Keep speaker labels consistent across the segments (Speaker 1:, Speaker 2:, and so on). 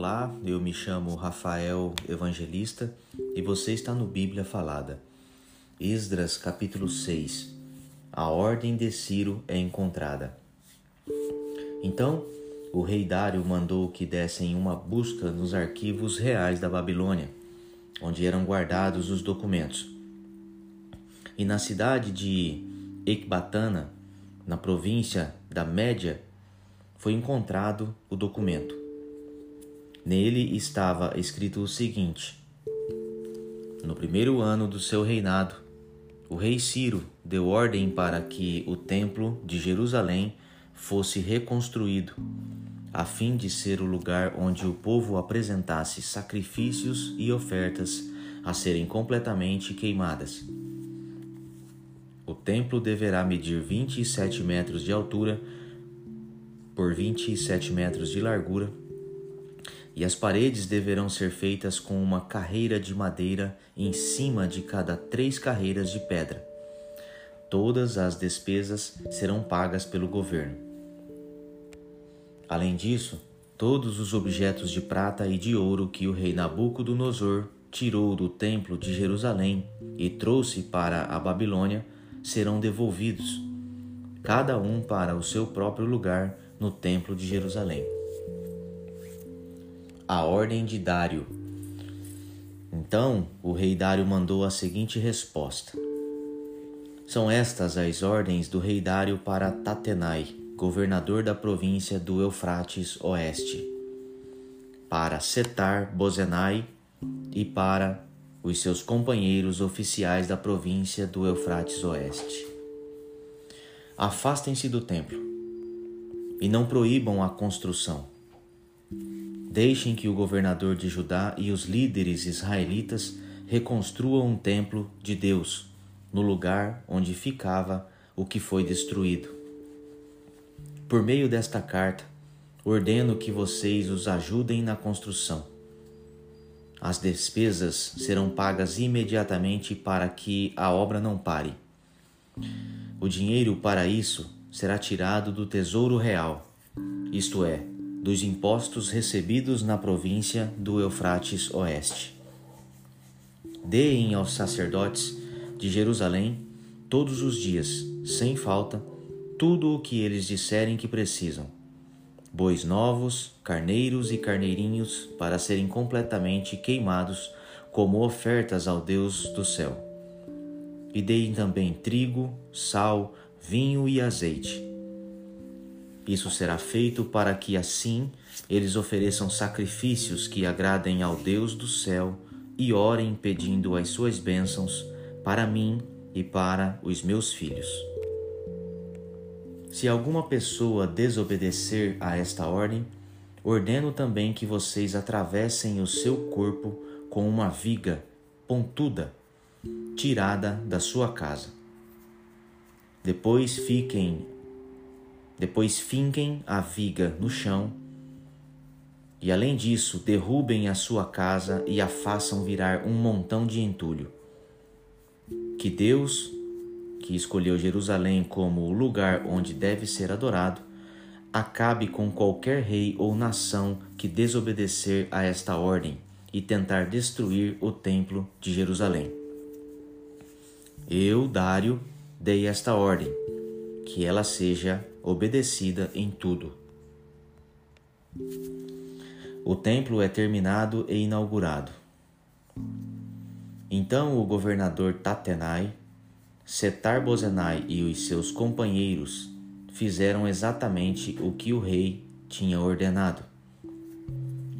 Speaker 1: Olá, eu me chamo Rafael Evangelista e você está no Bíblia Falada. Esdras capítulo 6 A ordem de Ciro é encontrada. Então, o rei Dário mandou que dessem uma busca nos arquivos reais da Babilônia, onde eram guardados os documentos. E na cidade de Ecbatana, na província da Média, foi encontrado o documento. Nele estava escrito o seguinte: No primeiro ano do seu reinado, o rei Ciro deu ordem para que o templo de Jerusalém fosse reconstruído, a fim de ser o lugar onde o povo apresentasse sacrifícios e ofertas a serem completamente queimadas. O templo deverá medir 27 metros de altura por 27 metros de largura e as paredes deverão ser feitas com uma carreira de madeira em cima de cada três carreiras de pedra. Todas as despesas serão pagas pelo governo. Além disso, todos os objetos de prata e de ouro que o rei Nabucodonosor tirou do templo de Jerusalém e trouxe para a Babilônia serão devolvidos, cada um para o seu próprio lugar no templo de Jerusalém a ordem de Dário. Então o rei Dário mandou a seguinte resposta: São estas as ordens do rei Dário para Tatenai, governador da província do Eufrates Oeste, para Setar Bozenai e para os seus companheiros oficiais da província do Eufrates Oeste. Afastem-se do templo e não proíbam a construção Deixem que o governador de Judá e os líderes israelitas reconstruam um templo de Deus no lugar onde ficava o que foi destruído. Por meio desta carta, ordeno que vocês os ajudem na construção. As despesas serão pagas imediatamente para que a obra não pare. O dinheiro para isso será tirado do tesouro real, isto é, dos impostos recebidos na província do Eufrates Oeste. Deem aos sacerdotes de Jerusalém todos os dias, sem falta, tudo o que eles disserem que precisam: bois novos, carneiros e carneirinhos para serem completamente queimados como ofertas ao Deus do céu. E deem também trigo, sal, vinho e azeite isso será feito para que assim eles ofereçam sacrifícios que agradem ao Deus do céu e orem pedindo as suas bênçãos para mim e para os meus filhos. Se alguma pessoa desobedecer a esta ordem, ordeno também que vocês atravessem o seu corpo com uma viga pontuda tirada da sua casa. Depois fiquem depois finquem a viga no chão e, além disso, derrubem a sua casa e a façam virar um montão de entulho. Que Deus, que escolheu Jerusalém como o lugar onde deve ser adorado, acabe com qualquer rei ou nação que desobedecer a esta ordem e tentar destruir o templo de Jerusalém. Eu, Dário, dei esta ordem, que ela seja obedecida em tudo. O templo é terminado e inaugurado. Então o governador Tatenai, Setar Bozenai e os seus companheiros fizeram exatamente o que o rei tinha ordenado.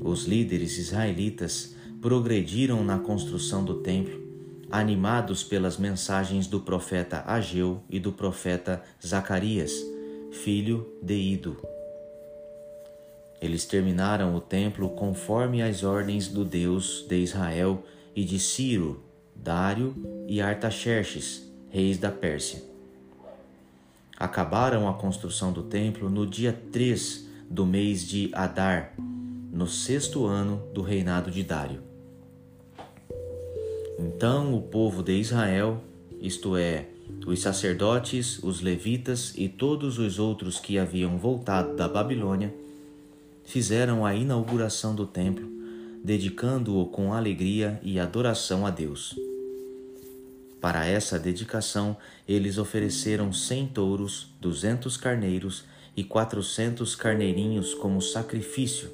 Speaker 1: Os líderes israelitas progrediram na construção do templo, animados pelas mensagens do profeta Ageu e do profeta Zacarias filho de Ido. Eles terminaram o templo conforme as ordens do Deus de Israel e de Ciro, Dário e Artaxerxes, reis da Pérsia. Acabaram a construção do templo no dia 3 do mês de Adar, no sexto ano do reinado de Dário. Então o povo de Israel, isto é, os sacerdotes, os levitas e todos os outros que haviam voltado da Babilônia fizeram a inauguração do templo, dedicando-o com alegria e adoração a Deus. Para essa dedicação, eles ofereceram cem touros, duzentos carneiros e quatrocentos carneirinhos como sacrifício,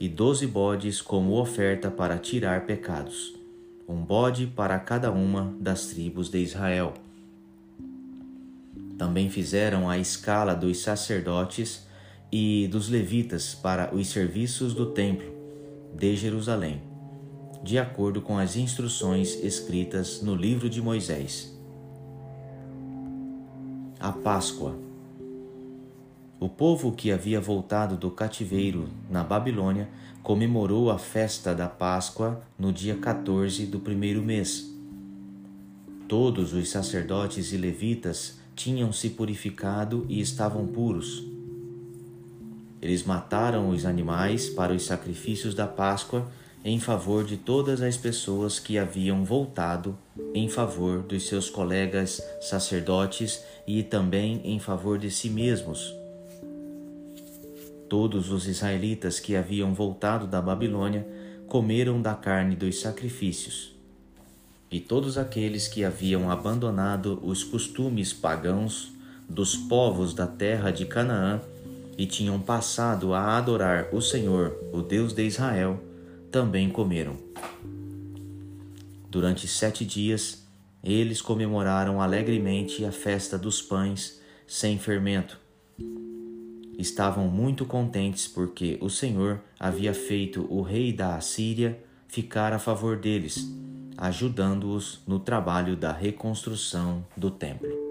Speaker 1: e doze bodes como oferta para tirar pecados, um bode para cada uma das tribos de Israel. Também fizeram a escala dos sacerdotes e dos levitas para os serviços do templo de Jerusalém, de acordo com as instruções escritas no livro de Moisés. A Páscoa. O povo que havia voltado do cativeiro na Babilônia comemorou a festa da Páscoa no dia 14 do primeiro mês. Todos os sacerdotes e levitas tinham se purificado e estavam puros eles mataram os animais para os sacrifícios da Páscoa em favor de todas as pessoas que haviam voltado em favor dos seus colegas sacerdotes e também em favor de si mesmos. Todos os israelitas que haviam voltado da Babilônia comeram da carne dos sacrifícios. E todos aqueles que haviam abandonado os costumes pagãos dos povos da terra de Canaã e tinham passado a adorar o Senhor, o Deus de Israel, também comeram. Durante sete dias, eles comemoraram alegremente a festa dos pães sem fermento. Estavam muito contentes porque o Senhor havia feito o rei da Assíria ficar a favor deles, ajudando-os no trabalho da reconstrução do templo.